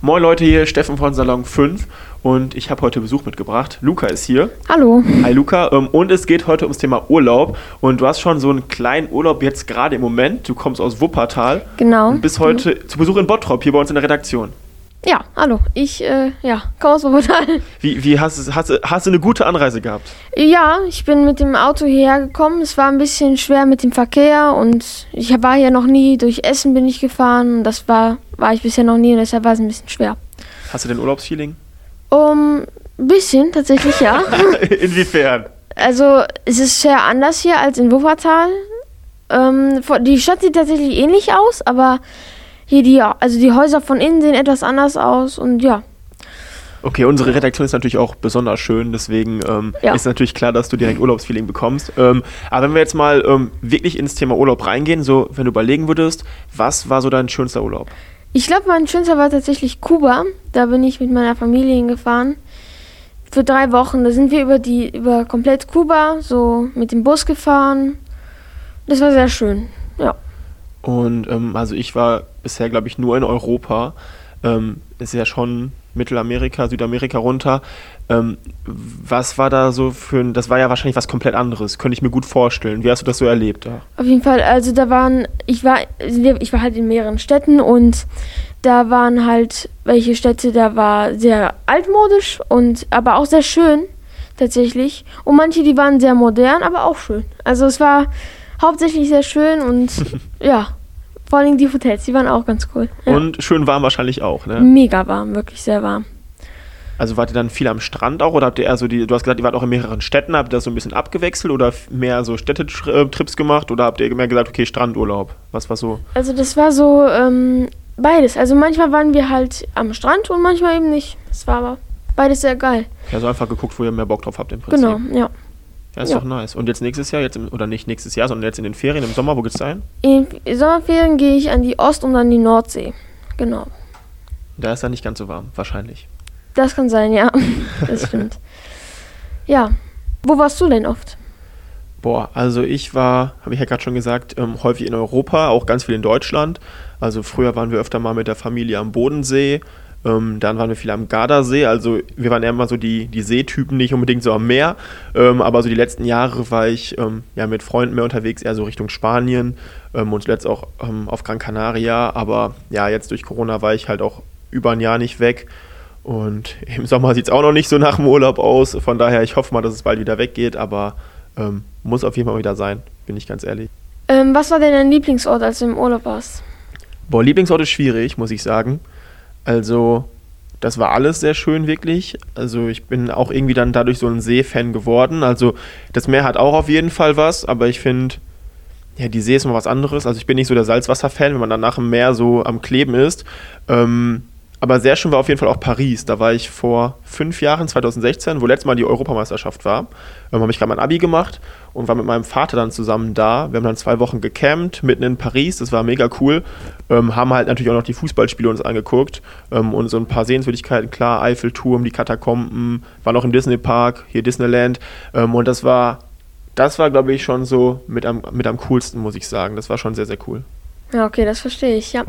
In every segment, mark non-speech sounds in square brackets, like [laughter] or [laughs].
Moin Leute, hier Steffen von Salon 5 und ich habe heute Besuch mitgebracht. Luca ist hier. Hallo. Hi Luca. Ähm, und es geht heute ums Thema Urlaub und du hast schon so einen kleinen Urlaub jetzt gerade im Moment. Du kommst aus Wuppertal. Genau. Und bist heute mhm. zu Besuch in Bottrop hier bei uns in der Redaktion. Ja, hallo. Ich äh, ja, komme aus Wuppertal. Wie, wie hast, hast, hast du eine gute Anreise gehabt? Ja, ich bin mit dem Auto hierher gekommen. Es war ein bisschen schwer mit dem Verkehr und ich war hier noch nie. Durch Essen bin ich gefahren. Das war, war ich bisher noch nie und deshalb war es ein bisschen schwer. Hast du denn Urlaubsfeeling? Um, ein bisschen, tatsächlich, ja. [laughs] Inwiefern? Also, es ist sehr anders hier als in Wuppertal. Ähm, die Stadt sieht tatsächlich ähnlich aus, aber hier die, also die Häuser von innen sehen etwas anders aus und ja. Okay, unsere Redaktion ist natürlich auch besonders schön, deswegen ähm, ja. ist natürlich klar, dass du direkt Urlaubsfeeling bekommst. Ähm, aber wenn wir jetzt mal ähm, wirklich ins Thema Urlaub reingehen, so wenn du überlegen würdest, was war so dein schönster Urlaub? Ich glaube, mein schönster war tatsächlich Kuba. Da bin ich mit meiner Familie hingefahren. Für drei Wochen. Da sind wir über die, über komplett Kuba, so mit dem Bus gefahren. Das war sehr schön, ja. Und ähm, also ich war bisher, glaube ich, nur in Europa. Ähm, ist ja schon Mittelamerika, Südamerika runter. Ähm, was war da so für ein, das war ja wahrscheinlich was komplett anderes, könnte ich mir gut vorstellen. Wie hast du das so erlebt da? Auf jeden Fall, also da waren, ich war, ich war halt in mehreren Städten und da waren halt welche Städte, da war sehr altmodisch und aber auch sehr schön tatsächlich. Und manche, die waren sehr modern, aber auch schön. Also es war hauptsächlich sehr schön und [laughs] ja. Vor allem die Hotels, die waren auch ganz cool. Ja. Und schön warm wahrscheinlich auch, ne? Mega warm, wirklich sehr warm. Also wart ihr dann viel am Strand auch oder habt ihr eher so die, du hast gesagt, ihr wart auch in mehreren Städten, habt ihr das so ein bisschen abgewechselt oder mehr so Städtetrips gemacht oder habt ihr mehr gesagt, okay, Strandurlaub? Was war so? Also das war so ähm, beides. Also manchmal waren wir halt am Strand und manchmal eben nicht. Das war aber beides sehr geil. Ja, so einfach geguckt, wo ihr mehr Bock drauf habt im Prinzip. Genau, ja. Ja, ist ja. doch nice. Und jetzt nächstes Jahr, jetzt im, oder nicht nächstes Jahr, sondern jetzt in den Ferien im Sommer, wo geht's da hin? In Sommerferien gehe ich an die Ost- und an die Nordsee. Genau. Da ist dann nicht ganz so warm, wahrscheinlich. Das kann sein, ja. [laughs] Das stimmt. ja. Wo warst du denn oft? Boah, also ich war, habe ich ja gerade schon gesagt, ähm, häufig in Europa, auch ganz viel in Deutschland. Also früher waren wir öfter mal mit der Familie am Bodensee ähm, dann waren wir viel am Gardasee, also wir waren eher immer so die, die Seetypen, nicht unbedingt so am Meer, ähm, aber so die letzten Jahre war ich ähm, ja mit Freunden mehr unterwegs, eher so Richtung Spanien. Ähm, und zuletzt auch ähm, auf Gran Canaria, aber ja, jetzt durch Corona war ich halt auch über ein Jahr nicht weg. Und [laughs] im Sommer sieht es auch noch nicht so nach dem Urlaub aus, von daher ich hoffe mal, dass es bald wieder weggeht, aber ähm, muss auf jeden Fall wieder sein, bin ich ganz ehrlich. was war denn dein Lieblingsort, als du im Urlaub warst? Boah, Lieblingsort ist schwierig, muss ich sagen. Also, das war alles sehr schön, wirklich. Also, ich bin auch irgendwie dann dadurch so ein See-Fan geworden. Also, das Meer hat auch auf jeden Fall was, aber ich finde, ja, die See ist mal was anderes. Also, ich bin nicht so der Salzwasser-Fan, wenn man dann nach dem Meer so am Kleben ist. Ähm, aber sehr schön war auf jeden Fall auch Paris. Da war ich vor fünf Jahren, 2016, wo letztes Mal die Europameisterschaft war. Ähm, habe ich gerade mein Abi gemacht und war mit meinem Vater dann zusammen da. Wir haben dann zwei Wochen gecampt, mitten in Paris. Das war mega cool. Ähm, haben halt natürlich auch noch die Fußballspiele uns angeguckt ähm, und so ein paar Sehenswürdigkeiten. Klar, Eiffelturm, die Katakomben, war noch im Disney Park, hier Disneyland. Ähm, und das war, das war, glaube ich, schon so mit am, mit am coolsten, muss ich sagen. Das war schon sehr, sehr cool. Ja, okay, das verstehe ich, ja.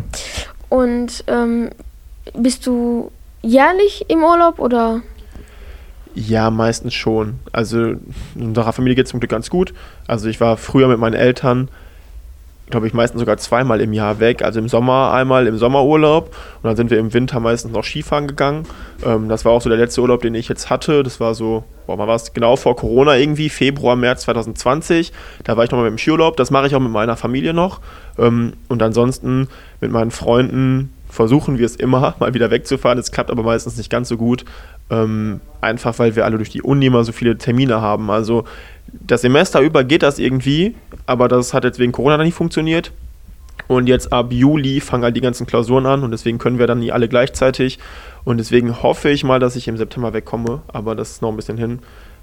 Und ähm, bist du jährlich im Urlaub oder? Ja, meistens schon. Also unserer Familie geht es zum Glück ganz gut. Also ich war früher mit meinen Eltern, glaube ich, meistens sogar zweimal im Jahr weg. Also im Sommer einmal im Sommerurlaub und dann sind wir im Winter meistens noch Skifahren gegangen. Ähm, das war auch so der letzte Urlaub, den ich jetzt hatte. Das war so, boah, mal war es genau vor Corona irgendwie, Februar, März 2020. Da war ich nochmal mit dem Skiurlaub. Das mache ich auch mit meiner Familie noch. Ähm, und ansonsten mit meinen Freunden versuchen wir es immer, [laughs] mal wieder wegzufahren. Es klappt aber meistens nicht ganz so gut. Ähm, einfach weil wir alle durch die Uni immer so viele Termine haben. Also das Semester über geht das irgendwie, aber das hat jetzt wegen Corona dann nicht funktioniert. Und jetzt ab Juli fangen halt die ganzen Klausuren an und deswegen können wir dann nie alle gleichzeitig. Und deswegen hoffe ich mal, dass ich im September wegkomme, aber das ist noch ein bisschen hin.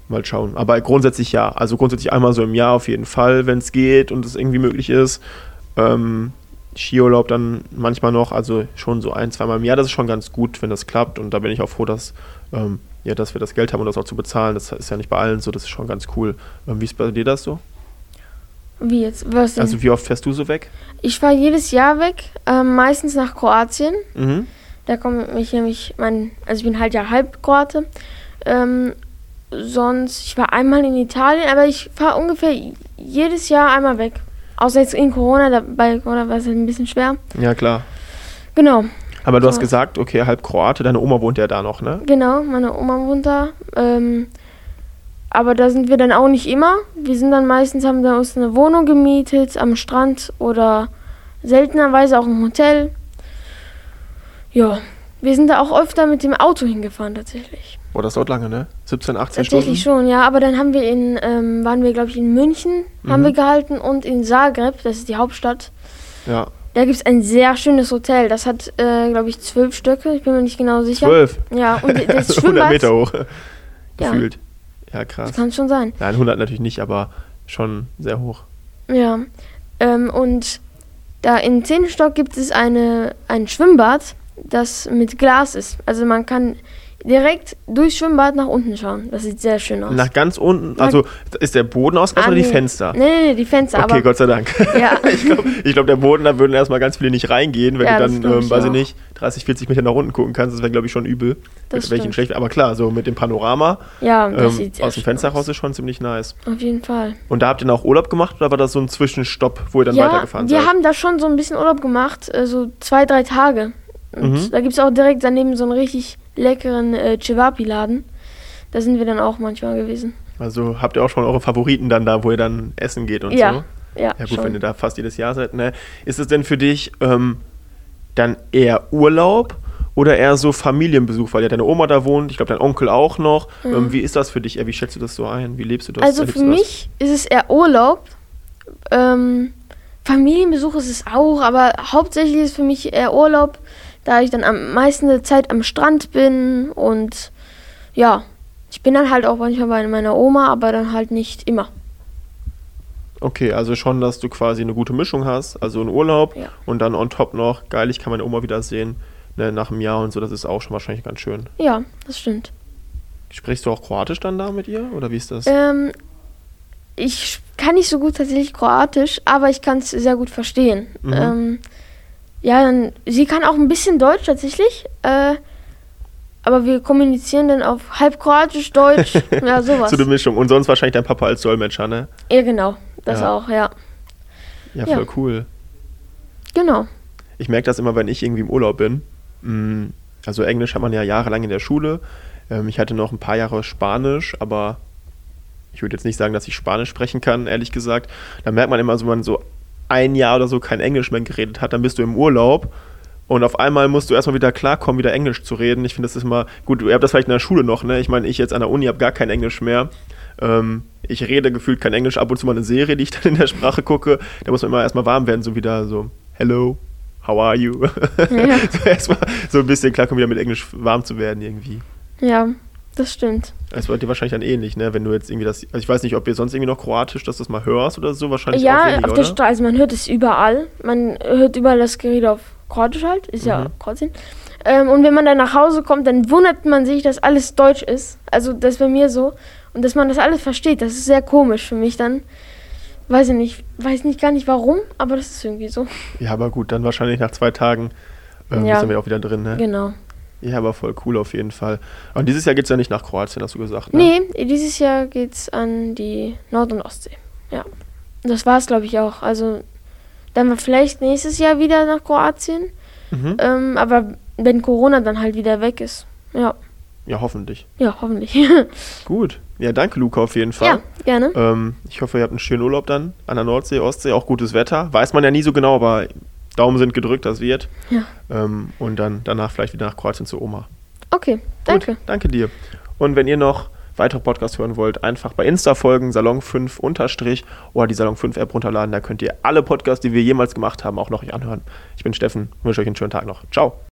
Mal schauen. Aber grundsätzlich ja. Also grundsätzlich einmal so im Jahr auf jeden Fall, wenn es geht und es irgendwie möglich ist. Ähm, Skiurlaub dann manchmal noch, also schon so ein, zweimal im Jahr. Das ist schon ganz gut, wenn das klappt. Und da bin ich auch froh, dass, ähm, ja, dass wir das Geld haben, um das auch zu bezahlen. Das ist ja nicht bei allen so, das ist schon ganz cool. Ähm, wie ist bei dir das so? Wie jetzt? Was denn? Also wie oft fährst du so weg? Ich fahre jedes Jahr weg, ähm, meistens nach Kroatien. Mhm. Da komme ich nämlich, mein, also ich bin halt ja halb Kroate. Ähm, sonst, ich war einmal in Italien, aber ich fahre ungefähr jedes Jahr einmal weg. Außer jetzt in Corona, da, bei Corona war es halt ein bisschen schwer. Ja, klar. Genau, Aber du hast Ja. gesagt, okay, halb Kroate, deine Oma wohnt ja da noch, ne? genau, meine Oma wohnt da. Ähm, aber da sind wir dann auch nicht immer. Wir sind dann meistens, haben wir uns eine Wohnung gemietet am Strand oder seltenerweise auch im Hotel. Ja, wir sind da auch öfter mit dem Auto hingefahren tatsächlich. Boah, das dauert lange, ne? 17, 18 Tatsächlich Stunden? schon, ja. Aber dann haben wir in, ähm, waren wir glaube ich in München, haben Mhm. wir gehalten und in Zagreb, das ist die Hauptstadt. Ja, Da gibt es ein sehr schönes Hotel. Das hat, äh, glaube ich, zwölf Stöcke. Ich bin mir nicht genau sicher. 12. Ja, und [laughs] das 100 [laughs] Schwimmbad. Meter hoch. Ja. Gefühlt. Ja, krass. Das kann schon sein. Nein, 100 natürlich nicht, aber schon sehr hoch. Ja. Ähm, und da im zehnten Stock gibt es eine, ein Schwimmbad, das mit Glas ist. Also man kann direkt durchs Schwimmbad nach unten schauen. Das sieht sehr schön aus. Nach ganz unten, also ist der Boden ausgeschlossen Ah, oder die nee. Fenster? Nee, nee, nee, die Fenster. Okay, Gott sei Dank. [laughs] Ja. ich glaube, glaub, der Boden, da würden erstmal ganz viele nicht reingehen, wenn Ja, du dann, ähm, weiß ich nicht, 30, 40 Meter nach unten gucken kannst. Das wäre, glaube ich, schon übel. Das welchen schlecht. Aber klar, so mit dem Panorama ja, ähm, aus dem Fenster aus. raus ist schon ziemlich nice. Auf jeden Fall. Und da habt ihr dann auch Urlaub gemacht oder war das so ein Zwischenstopp, wo ihr dann ja, weitergefahren wir seid? haben da schon so ein bisschen Urlaub gemacht, äh, so zwei, drei Tage. Und Mhm. da gibt es auch direkt daneben so einen richtig leckeren äh, Cevapi-Laden. Da sind wir dann auch manchmal gewesen. Also habt ihr auch schon eure Favoriten dann da, wo ihr dann essen geht und Ja, so? Ja, Ja gut, schon. wenn ihr da fast jedes Jahr seid, ne? Ist es denn für dich ähm, dann eher Urlaub oder eher so Familienbesuch, weil ja deine Oma da wohnt, ich glaube dein Onkel auch noch. Ähm, wie ist das für dich? eher? Wie schätzt du das so ein? Wie lebst du das? Mhm. Also Erlebst für mich ist es eher Urlaub. Ähm, Familienbesuch ist es auch, aber hauptsächlich ist für mich eher Urlaub, da ich dann am meisten der Zeit am Strand bin und ja, ich bin dann halt auch manchmal bei meiner Oma, aber dann halt nicht immer. Okay, also schon, dass du quasi eine gute Mischung hast, also einen Urlaub Ja. und dann on top noch, geil, ich kann meine Oma wiedersehen, ne, nach einem Jahr und so, das ist auch schon wahrscheinlich ganz schön. Ja, das stimmt. Sprichst du auch Kroatisch dann da mit ihr oder wie ist das? Ähm, ich kann nicht so gut tatsächlich Kroatisch, aber ich kann es sehr gut verstehen. Mhm. Ähm, ja, dann, sie kann auch ein bisschen Deutsch tatsächlich, äh, aber wir kommunizieren dann auf halb Kroatisch, Deutsch, [laughs] ja, sowas. So eine Mischung. Und sonst wahrscheinlich dein Papa als Dolmetscher, ne? ja, genau, das Ja. auch, ja. Ja, Ja. voll cool. Genau. Ich merke das immer, wenn ich irgendwie im Urlaub bin. Mm, Also Englisch hat man ja jahrelang in der Schule. Ähm, Ich hatte noch ein paar Jahre Spanisch, aber ich würde jetzt nicht sagen, dass ich Spanisch sprechen kann, ehrlich gesagt. Da merkt man immer so, wenn man so ein Jahr oder so kein Englisch mehr geredet hat, dann bist du im Urlaub und auf einmal musst du erstmal wieder klarkommen, wieder Englisch zu reden. Ich finde, das ist immer, gut, ihr habt das vielleicht in der Schule noch, ne? Ich meine, ich jetzt an der Uni habe gar kein Englisch mehr. Ähm, ich rede gefühlt kein Englisch, ab und zu mal eine Serie, die ich dann in der Sprache gucke. Da muss man immer erstmal warm werden, so wieder so, hello, how are you? Ja. [laughs] so erstmal so ein bisschen klarkommen, wieder mit Englisch warm zu werden irgendwie. Ja, das stimmt. Das war dir wahrscheinlich dann ähnlich, ne? Wenn du jetzt irgendwie das, also ich weiß nicht, ob ihr sonst irgendwie noch Kroatisch, dass du das mal hörst oder so, wahrscheinlich ja, wenig, auf der Straße, also man hört es überall. Man hört überall das Gerede auf Kroatisch halt, ist ja Mhm. Kroatien. Ähm, und wenn man dann nach Hause kommt, dann wundert man sich, dass alles Deutsch ist. Also das ist bei mir so. Und dass man das alles versteht, das ist sehr komisch für mich dann. Weiß ich nicht, weiß nicht gar nicht warum, aber das ist irgendwie so. Ja, aber gut, dann wahrscheinlich nach zwei Tagen ähm, Ja. du wieder auch wieder drin, ne? Genau. Ja, aber voll cool auf jeden Fall. Und dieses Jahr geht es ja nicht nach Kroatien, hast du gesagt, ne? Nee, dieses Jahr geht's an die Nord- und Ostsee. Ja. Das war's, glaube ich, auch. Also dann war vielleicht nächstes Jahr wieder nach Kroatien. Mhm. Ähm, aber wenn Corona dann halt wieder weg ist. Ja, Ja, hoffentlich. ja, hoffentlich. [laughs] Gut. Ja, danke, Luca, auf jeden Fall. ja, gerne. Ähm, ich hoffe, ihr habt einen schönen Urlaub dann an der Nordsee, Ostsee, auch gutes Wetter. Weiß man ja nie so genau, aber Daumen sind gedrückt, das wird. Ja. Ähm, und dann danach vielleicht wieder nach Kroatien zu Oma. Okay, danke. Gut, danke dir. Und wenn ihr noch weitere Podcasts hören wollt, einfach bei Insta folgen, Salon5 unterstrich oder die Salon5 App runterladen. Da könnt ihr alle Podcasts, die wir jemals gemacht haben, auch noch euch anhören. Ich bin Steffen, wünsche euch einen schönen Tag noch. Ciao.